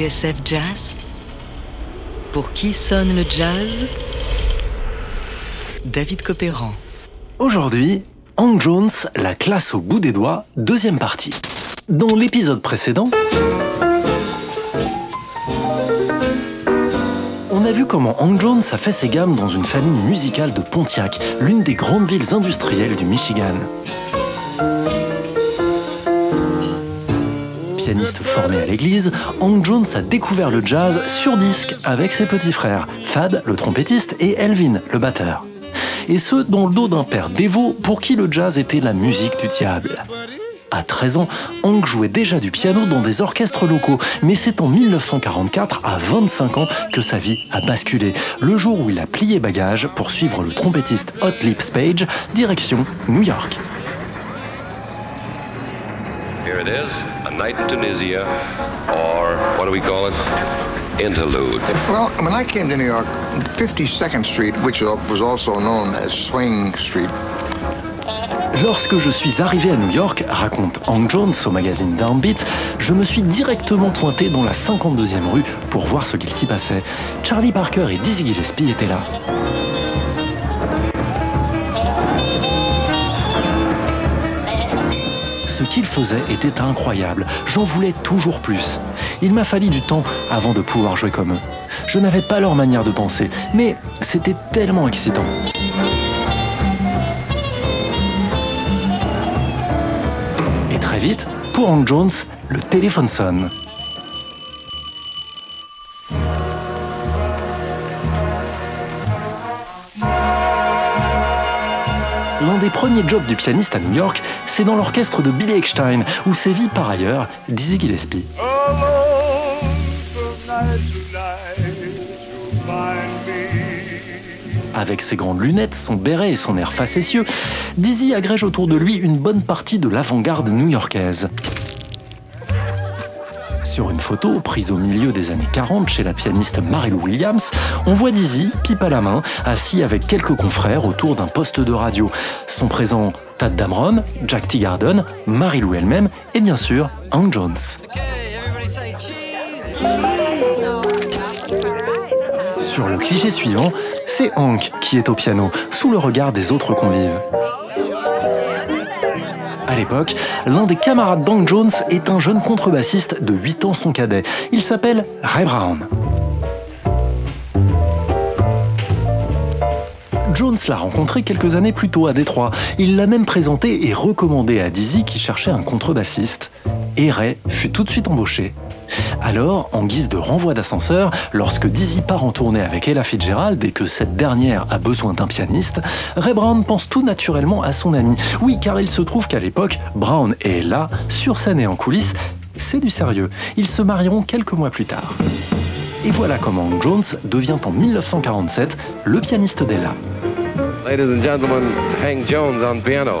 TSF Jazz Pour qui sonne le jazz? David Copéran. Aujourd'hui, Hank Jones, la classe au bout des doigts, deuxième partie. Dans l'épisode précédent, on a vu comment Hank Jones a fait ses gammes dans une famille musicale de Pontiac, l'une des grandes villes industrielles du Michigan. Formé à l'église, Hank Jones a découvert le jazz sur disque avec ses petits frères, Thad, le trompettiste, et Elvin, le batteur. Et ce, dans le dos d'un père dévot pour qui le jazz était la musique du diable. À 13 ans, Hank jouait déjà du piano dans des orchestres locaux, mais c'est en 1944, à 25 ans, que sa vie a basculé, le jour où il a plié bagage pour suivre le trompettiste Hot Lips Page, direction New York. Night in Tunisia, or what do we call it? Interlude. Well, when I came to New York, 52nd Street, which was also known as Swing Street, Lorsque je suis arrivé à New York, raconte Hank Jones au magazine Downbeat, je me suis directement pointé dans la 52e rue pour voir ce qu'il s'y passait. Charlie Parker et Dizzy Gillespie étaient là. Ce qu'ils faisaient était incroyable. J'en voulais toujours plus. Il m'a fallu du temps avant de pouvoir jouer comme eux. Je n'avais pas leur manière de penser, mais c'était tellement excitant. Et très vite, pour Hank Jones, le téléphone sonne. L'un des premiers jobs du pianiste à New York, c'est dans l'orchestre de Billy Eckstein, où sévit par ailleurs Dizzy Gillespie. Avec ses grandes lunettes, son béret et son air facétieux, Dizzy agrège autour de lui une bonne partie de l'avant-garde new-yorkaise. Sur une photo prise au milieu des années 40 chez la pianiste Mary Lou Williams, on voit Dizzy, pipe à la main, assis avec quelques confrères autour d'un poste de radio. Sont présents Tad Damron, Jack Teagarden, Mary Lou elle-même et bien sûr Hank Jones. Sur le cliché suivant, c'est Hank qui est au piano, sous le regard des autres convives. À l'époque, l'un des camarades d'Hank Jones est un jeune contrebassiste de 8 ans son cadet. Il s'appelle Ray Brown. Jones l'a rencontré quelques années plus tôt à Détroit. Il l'a même présenté et recommandé à Dizzy qui cherchait un contrebassiste. Et Ray fut tout de suite embauché. Alors, en guise de renvoi d'ascenseur, lorsque Dizzy part en tournée avec Ella Fitzgerald et que cette dernière a besoin d'un pianiste, Ray Brown pense tout naturellement à son ami. Oui, car il se trouve qu'à l'époque, Brown et Ella, sur scène et en coulisses, c'est du sérieux. Ils se marieront quelques mois plus tard. Et voilà comment Jones devient en 1947 le pianiste d'Ella. Ladies and gentlemen, Hank Jones on piano.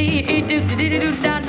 dee do do do do.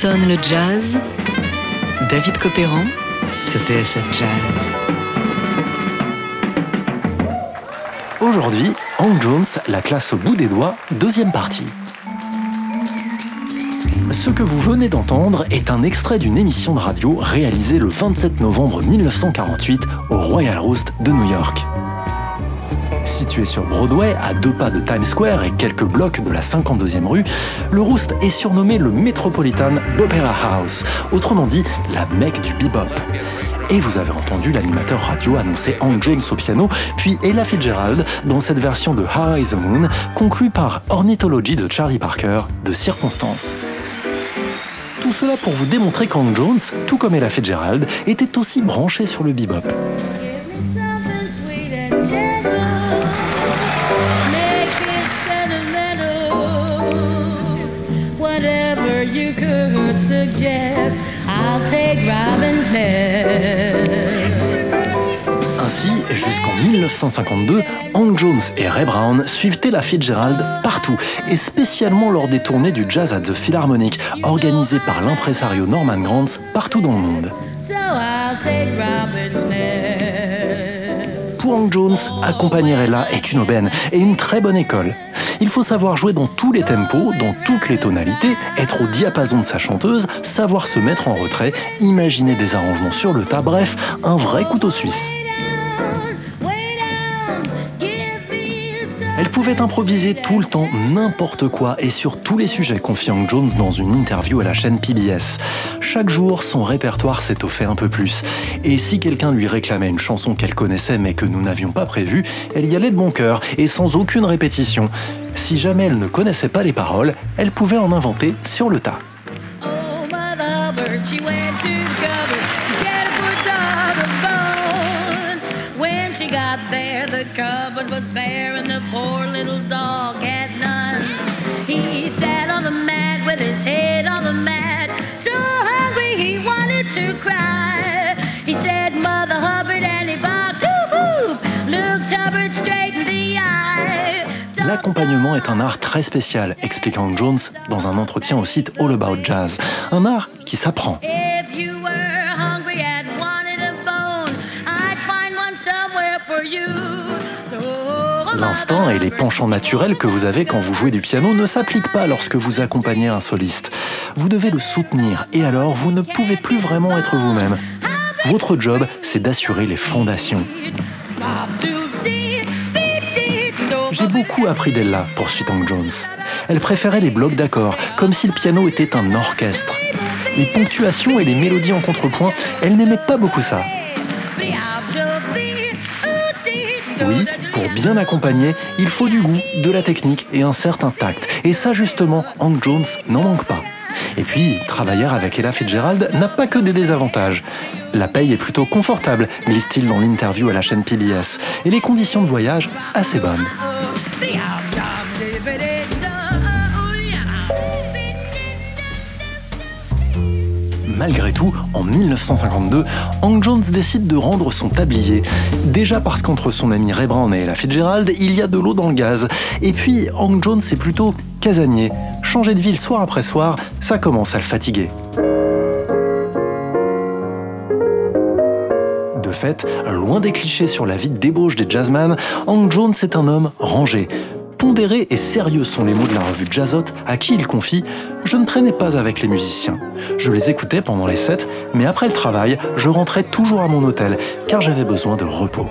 Sonne le jazz David Copéran sur TSF Jazz. Aujourd'hui, Hank Jones, la classe au bout des doigts, deuxième partie. Ce que vous venez d'entendre est un extrait d'une émission de radio réalisée le 27 novembre 1948 au Royal Roost de New York. Situé sur Broadway, à deux pas de Times Square et quelques blocs de la 52e rue, le Roost est surnommé le Metropolitan Opera House, autrement dit la Mecque du bebop. Et vous avez entendu l'animateur radio annoncer Hank Jones au piano, puis Ella Fitzgerald dans cette version de High the Moon, conclue par Ornithology de Charlie Parker, de circonstance. Tout cela pour vous démontrer qu'Hank Jones, tout comme Ella Fitzgerald, était aussi branché sur le bebop. Ainsi, jusqu'en 1952, Hank Jones et Ray Brown suivent Ella Fitzgerald partout, et spécialement lors des tournées du Jazz at the Philharmonic, organisées par l'impresario Norman Granz partout dans le monde. Pour Hank Jones, accompagner Ella est une aubaine et une très bonne école. Il faut savoir jouer dans tous les tempos, dans toutes les tonalités, être au diapason de sa chanteuse, savoir se mettre en retrait, imaginer des arrangements sur le tas, bref, un vrai couteau suisse. Elle pouvait improviser tout le temps, n'importe quoi et sur tous les sujets, confie Hank Jones dans une interview à la chaîne PBS. Chaque jour, son répertoire s'étoffait un peu plus. Et si quelqu'un lui réclamait une chanson qu'elle connaissait mais que nous n'avions pas prévue, elle y allait de bon cœur et sans aucune répétition. Si jamais elle ne connaissait pas les paroles, elle pouvait en inventer sur le tas. dog L'accompagnement est un art très spécial, explique Hank Jones dans un entretien au site All About Jazz. Un art qui s'apprend. You. L'instinct et les penchants naturels que vous avez quand vous jouez du piano ne s'appliquent pas lorsque vous accompagnez un soliste. Vous devez le soutenir et alors vous ne pouvez plus vraiment être vous-même. Votre job, c'est d'assurer les fondations. J'ai beaucoup appris d'Ella, poursuit Hank Jones. Elle préférait les blocs d'accords, comme si le piano était un orchestre. Les ponctuations et les mélodies en contrepoint, elle n'aimait pas beaucoup ça. Oui, pour bien accompagner, il faut du goût, de la technique et un certain tact. Et ça, justement, Hank Jones n'en manque pas. Et puis, travailler avec Ella Fitzgerald n'a pas que des désavantages. La paye est plutôt confortable, glisse-t-il dans l'interview à la chaîne PBS, et les conditions de voyage assez bonnes. malgré tout, en 1952, Hank Jones décide de rendre son tablier. Déjà parce qu'entre son ami Ray Brown et la Fitzgerald, il y a de l'eau dans le gaz. Et puis, Hank Jones est plutôt casanier. Changer de ville soir après soir, ça commence à le fatiguer. Fait, loin des clichés sur la vie débauche des jazzmen, Hank Jones est un homme rangé, Pondéré et sérieux sont les mots de la revue Jazzot à qui il confie Je ne traînais pas avec les musiciens. Je les écoutais pendant les sets, mais après le travail, je rentrais toujours à mon hôtel car j'avais besoin de repos.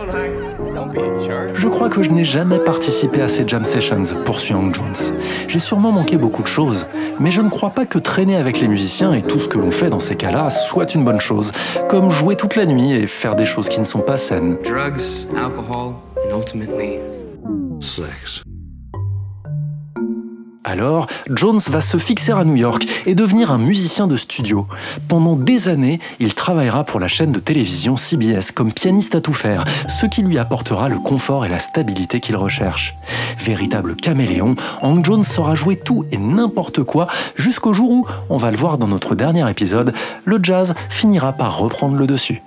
Je crois que je n'ai jamais participé à ces jam sessions, poursuit Hank Jones. J'ai sûrement manqué beaucoup de choses, mais je ne crois pas que traîner avec les musiciens et tout ce que l'on fait dans ces cas-là soit une bonne chose, comme jouer toute la nuit et faire des choses qui ne sont pas saines. Drugs, alcohol, and ultimately, sex. Alors, Jones va se fixer à New York et devenir un musicien de studio. Pendant des années, il travaillera pour la chaîne de télévision CBS comme pianiste à tout faire, ce qui lui apportera le confort et la stabilité qu'il recherche. Véritable caméléon, Hank Jones saura jouer tout et n'importe quoi jusqu'au jour où, on va le voir dans notre dernier épisode, le jazz finira par reprendre le dessus.